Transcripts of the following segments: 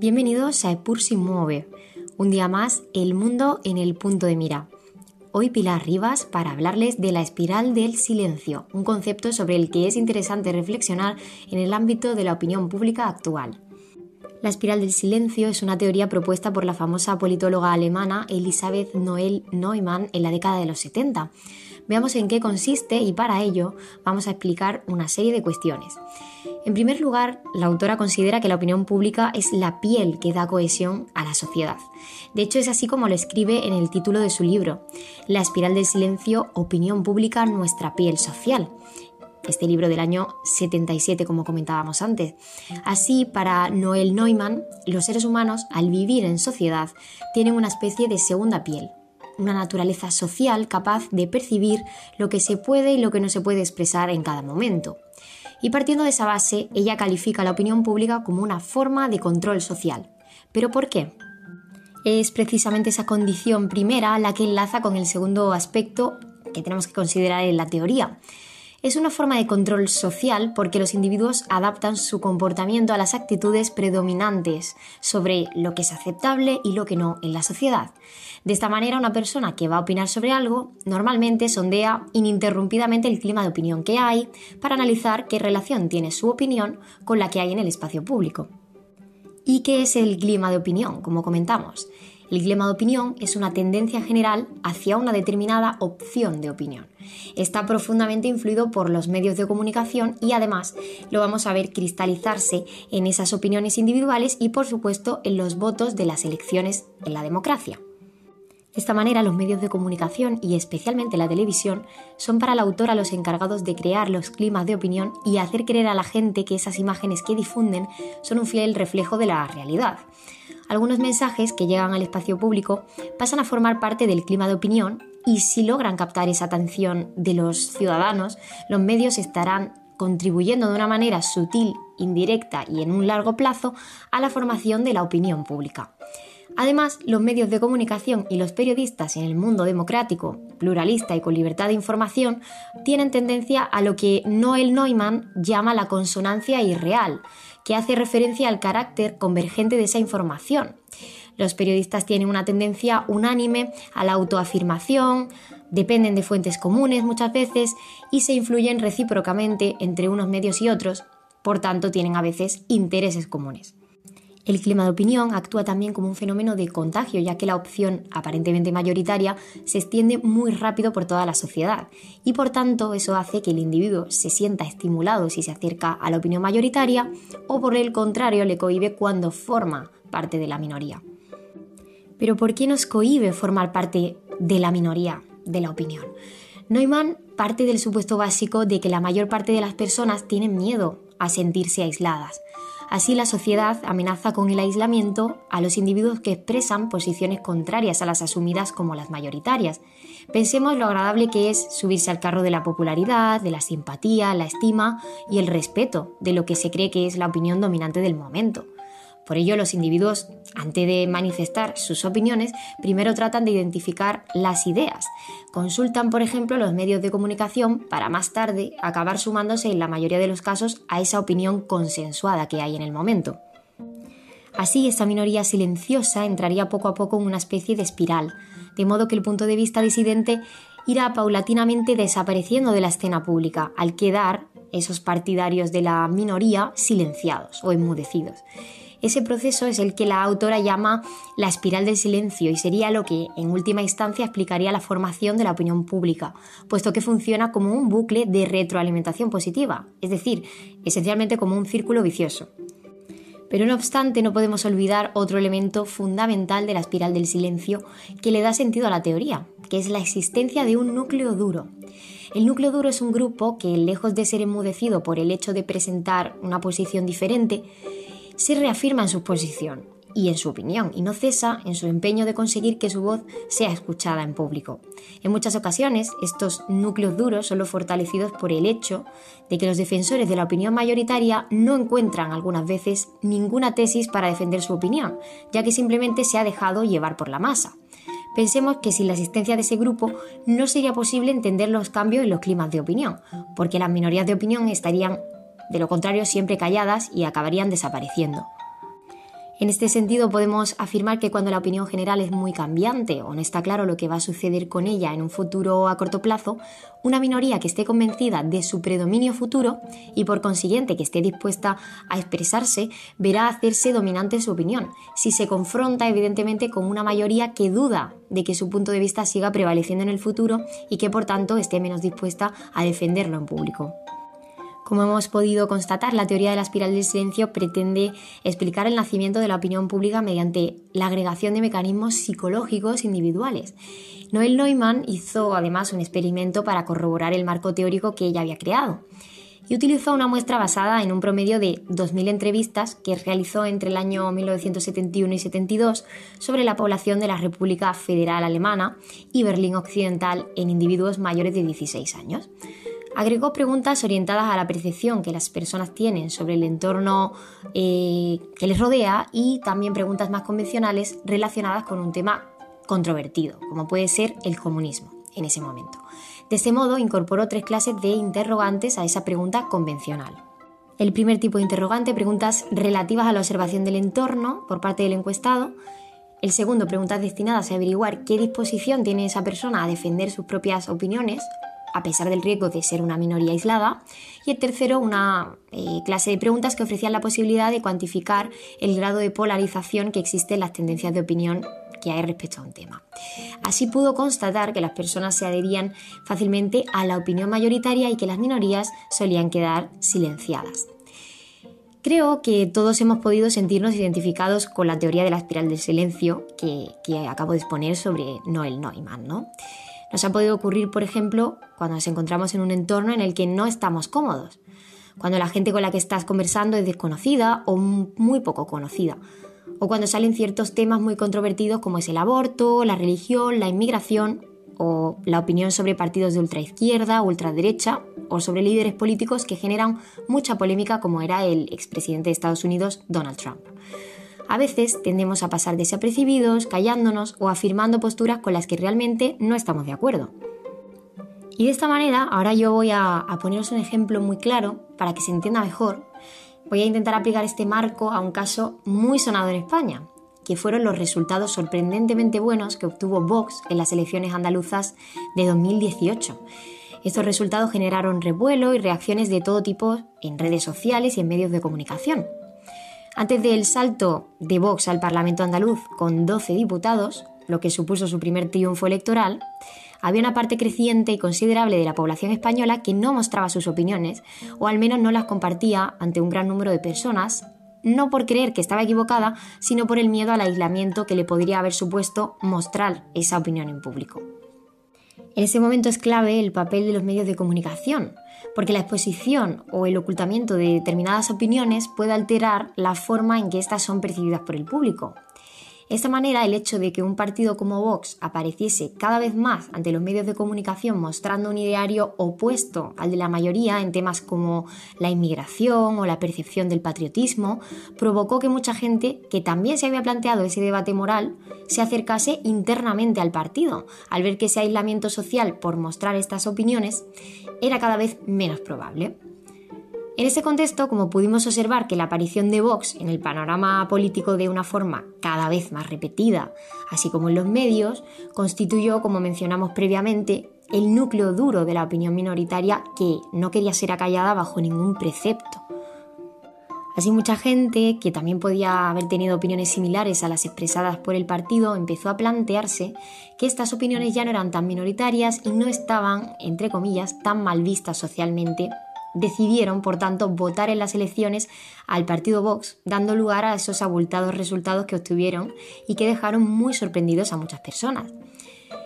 Bienvenidos a Epur si mueve. Un día más, el mundo en el punto de mira. Hoy Pilar Rivas para hablarles de la espiral del silencio, un concepto sobre el que es interesante reflexionar en el ámbito de la opinión pública actual. La espiral del silencio es una teoría propuesta por la famosa politóloga alemana Elisabeth Noel Neumann en la década de los 70. Veamos en qué consiste y para ello vamos a explicar una serie de cuestiones. En primer lugar, la autora considera que la opinión pública es la piel que da cohesión a la sociedad. De hecho, es así como lo escribe en el título de su libro, La espiral del silencio, opinión pública, nuestra piel social este libro del año 77, como comentábamos antes. Así, para Noel Neumann, los seres humanos, al vivir en sociedad, tienen una especie de segunda piel, una naturaleza social capaz de percibir lo que se puede y lo que no se puede expresar en cada momento. Y partiendo de esa base, ella califica la opinión pública como una forma de control social. ¿Pero por qué? Es precisamente esa condición primera la que enlaza con el segundo aspecto que tenemos que considerar en la teoría, es una forma de control social porque los individuos adaptan su comportamiento a las actitudes predominantes sobre lo que es aceptable y lo que no en la sociedad. De esta manera, una persona que va a opinar sobre algo normalmente sondea ininterrumpidamente el clima de opinión que hay para analizar qué relación tiene su opinión con la que hay en el espacio público. ¿Y qué es el clima de opinión? Como comentamos, el clima de opinión es una tendencia general hacia una determinada opción de opinión. Está profundamente influido por los medios de comunicación y además lo vamos a ver cristalizarse en esas opiniones individuales y por supuesto en los votos de las elecciones en la democracia. De esta manera, los medios de comunicación y especialmente la televisión son para la autora los encargados de crear los climas de opinión y hacer creer a la gente que esas imágenes que difunden son un fiel reflejo de la realidad. Algunos mensajes que llegan al espacio público pasan a formar parte del clima de opinión y si logran captar esa atención de los ciudadanos, los medios estarán contribuyendo de una manera sutil, indirecta y en un largo plazo a la formación de la opinión pública. Además, los medios de comunicación y los periodistas en el mundo democrático, pluralista y con libertad de información tienen tendencia a lo que Noel Neumann llama la consonancia irreal, que hace referencia al carácter convergente de esa información. Los periodistas tienen una tendencia unánime a la autoafirmación, dependen de fuentes comunes muchas veces y se influyen recíprocamente entre unos medios y otros, por tanto tienen a veces intereses comunes. El clima de opinión actúa también como un fenómeno de contagio, ya que la opción aparentemente mayoritaria se extiende muy rápido por toda la sociedad y por tanto eso hace que el individuo se sienta estimulado si se acerca a la opinión mayoritaria o por el contrario le cohibe cuando forma parte de la minoría. Pero ¿por qué nos cohibe formar parte de la minoría de la opinión? Neumann parte del supuesto básico de que la mayor parte de las personas tienen miedo a sentirse aisladas Así la sociedad amenaza con el aislamiento a los individuos que expresan posiciones contrarias a las asumidas como las mayoritarias. Pensemos lo agradable que es subirse al carro de la popularidad, de la simpatía, la estima y el respeto de lo que se cree que es la opinión dominante del momento. Por ello, los individuos, antes de manifestar sus opiniones, primero tratan de identificar las ideas. Consultan, por ejemplo, los medios de comunicación para más tarde acabar sumándose en la mayoría de los casos a esa opinión consensuada que hay en el momento. Así, esta minoría silenciosa entraría poco a poco en una especie de espiral, de modo que el punto de vista disidente irá paulatinamente desapareciendo de la escena pública, al quedar esos partidarios de la minoría silenciados o enmudecidos. Ese proceso es el que la autora llama la espiral del silencio y sería lo que, en última instancia, explicaría la formación de la opinión pública, puesto que funciona como un bucle de retroalimentación positiva, es decir, esencialmente como un círculo vicioso. Pero no obstante, no podemos olvidar otro elemento fundamental de la espiral del silencio que le da sentido a la teoría, que es la existencia de un núcleo duro. El núcleo duro es un grupo que, lejos de ser enmudecido por el hecho de presentar una posición diferente, se reafirma en su posición y en su opinión y no cesa en su empeño de conseguir que su voz sea escuchada en público. En muchas ocasiones, estos núcleos duros son los fortalecidos por el hecho de que los defensores de la opinión mayoritaria no encuentran algunas veces ninguna tesis para defender su opinión, ya que simplemente se ha dejado llevar por la masa. Pensemos que sin la existencia de ese grupo no sería posible entender los cambios en los climas de opinión, porque las minorías de opinión estarían de lo contrario siempre calladas y acabarían desapareciendo. En este sentido, podemos afirmar que cuando la opinión general es muy cambiante o no está claro lo que va a suceder con ella en un futuro a corto plazo, una minoría que esté convencida de su predominio futuro y por consiguiente que esté dispuesta a expresarse, verá hacerse dominante su opinión, si se confronta evidentemente con una mayoría que duda de que su punto de vista siga prevaleciendo en el futuro y que por tanto esté menos dispuesta a defenderlo en público. Como hemos podido constatar, la teoría de la espiral del silencio pretende explicar el nacimiento de la opinión pública mediante la agregación de mecanismos psicológicos individuales. Noel Neumann hizo además un experimento para corroborar el marco teórico que ella había creado y utilizó una muestra basada en un promedio de 2.000 entrevistas que realizó entre el año 1971 y 72 sobre la población de la República Federal Alemana y Berlín Occidental en individuos mayores de 16 años. Agregó preguntas orientadas a la percepción que las personas tienen sobre el entorno eh, que les rodea y también preguntas más convencionales relacionadas con un tema controvertido, como puede ser el comunismo en ese momento. De ese modo, incorporó tres clases de interrogantes a esa pregunta convencional. El primer tipo de interrogante, preguntas relativas a la observación del entorno por parte del encuestado. El segundo, preguntas destinadas a averiguar qué disposición tiene esa persona a defender sus propias opiniones a pesar del riesgo de ser una minoría aislada. Y el tercero, una eh, clase de preguntas que ofrecían la posibilidad de cuantificar el grado de polarización que existe en las tendencias de opinión que hay respecto a un tema. Así pudo constatar que las personas se adherían fácilmente a la opinión mayoritaria y que las minorías solían quedar silenciadas. Creo que todos hemos podido sentirnos identificados con la teoría de la espiral del silencio que, que acabo de exponer sobre Noel Neumann, ¿no? Nos ha podido ocurrir, por ejemplo, cuando nos encontramos en un entorno en el que no estamos cómodos, cuando la gente con la que estás conversando es desconocida o muy poco conocida, o cuando salen ciertos temas muy controvertidos como es el aborto, la religión, la inmigración o la opinión sobre partidos de ultraizquierda, ultraderecha o sobre líderes políticos que generan mucha polémica como era el expresidente de Estados Unidos Donald Trump. A veces tendemos a pasar desapercibidos, callándonos o afirmando posturas con las que realmente no estamos de acuerdo. Y de esta manera, ahora yo voy a, a poneros un ejemplo muy claro para que se entienda mejor. Voy a intentar aplicar este marco a un caso muy sonado en España, que fueron los resultados sorprendentemente buenos que obtuvo Vox en las elecciones andaluzas de 2018. Estos resultados generaron revuelo y reacciones de todo tipo en redes sociales y en medios de comunicación. Antes del salto de Vox al Parlamento andaluz con 12 diputados, lo que supuso su primer triunfo electoral, había una parte creciente y considerable de la población española que no mostraba sus opiniones, o al menos no las compartía ante un gran número de personas, no por creer que estaba equivocada, sino por el miedo al aislamiento que le podría haber supuesto mostrar esa opinión en público. En ese momento es clave el papel de los medios de comunicación, porque la exposición o el ocultamiento de determinadas opiniones puede alterar la forma en que éstas son percibidas por el público. De esta manera, el hecho de que un partido como Vox apareciese cada vez más ante los medios de comunicación mostrando un ideario opuesto al de la mayoría en temas como la inmigración o la percepción del patriotismo, provocó que mucha gente que también se había planteado ese debate moral se acercase internamente al partido, al ver que ese aislamiento social por mostrar estas opiniones era cada vez menos probable. En ese contexto, como pudimos observar que la aparición de Vox en el panorama político de una forma cada vez más repetida, así como en los medios, constituyó, como mencionamos previamente, el núcleo duro de la opinión minoritaria que no quería ser acallada bajo ningún precepto. Así mucha gente, que también podía haber tenido opiniones similares a las expresadas por el partido, empezó a plantearse que estas opiniones ya no eran tan minoritarias y no estaban, entre comillas, tan mal vistas socialmente decidieron, por tanto, votar en las elecciones al partido Vox, dando lugar a esos abultados resultados que obtuvieron y que dejaron muy sorprendidos a muchas personas.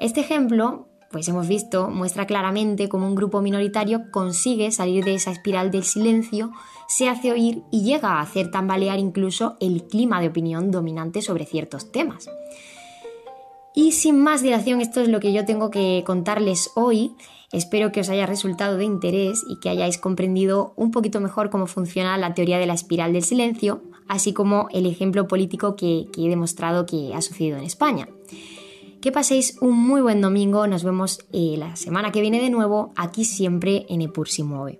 Este ejemplo, pues hemos visto, muestra claramente cómo un grupo minoritario consigue salir de esa espiral del silencio, se hace oír y llega a hacer tambalear incluso el clima de opinión dominante sobre ciertos temas. Y sin más dilación, esto es lo que yo tengo que contarles hoy. Espero que os haya resultado de interés y que hayáis comprendido un poquito mejor cómo funciona la teoría de la espiral del silencio, así como el ejemplo político que, he demostrado que ha sucedido en España. Que paséis un muy buen domingo, nos vemos eh, la semana que viene de nuevo, aquí siempre en Epur si mueve.